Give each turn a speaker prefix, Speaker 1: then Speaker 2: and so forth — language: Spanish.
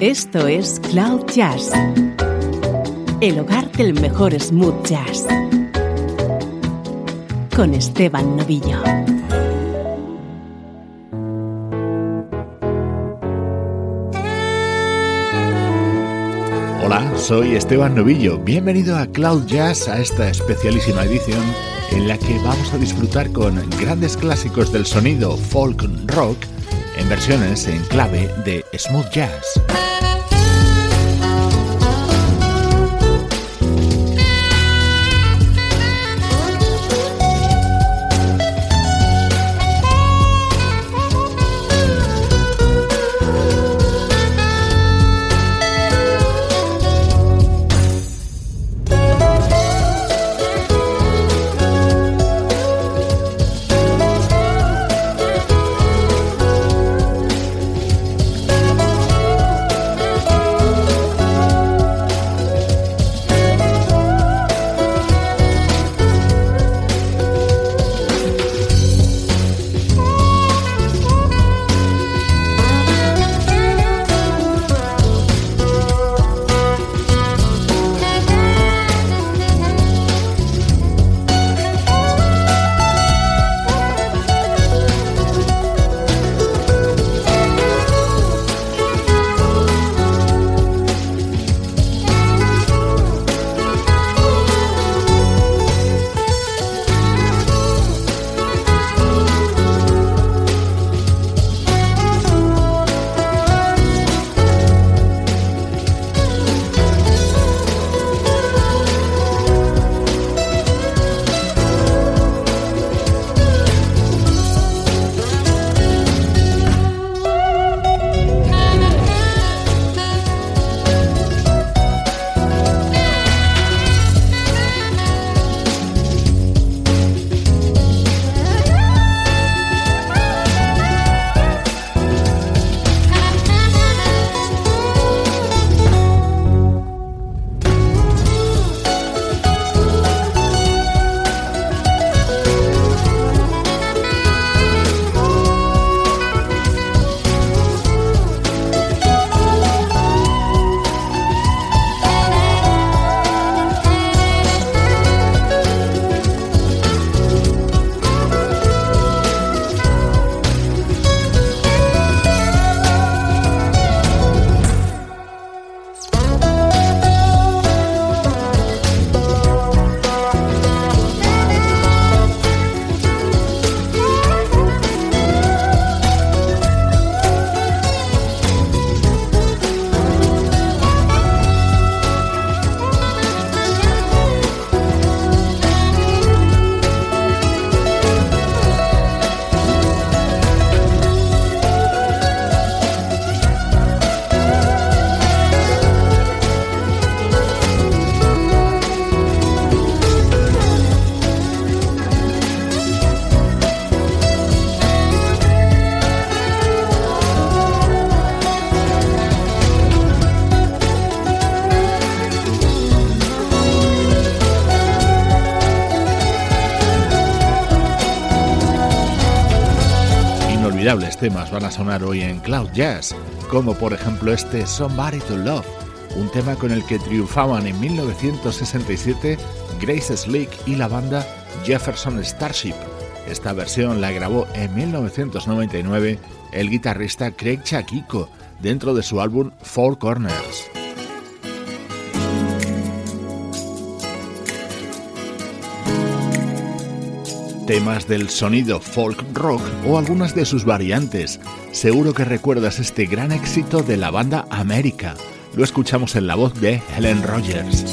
Speaker 1: Esto es Cloud Jazz, el hogar del mejor smooth jazz, con Esteban Novillo.
Speaker 2: Hola, soy Esteban Novillo. Bienvenido a Cloud Jazz, a esta especialísima edición en la que vamos a disfrutar con grandes clásicos del sonido folk rock en versiones en clave de smooth jazz. Temas van a sonar hoy en Cloud Jazz, como por ejemplo este Somebody to Love, un tema con el que triunfaban en 1967 Grace Slick y la banda Jefferson Starship. Esta versión la grabó en 1999 el guitarrista Craig Chakiko dentro de su álbum Four Corners. Temas del sonido folk rock o algunas de sus variantes. Seguro que recuerdas este gran éxito de la banda América. Lo escuchamos en la voz de Helen Rogers.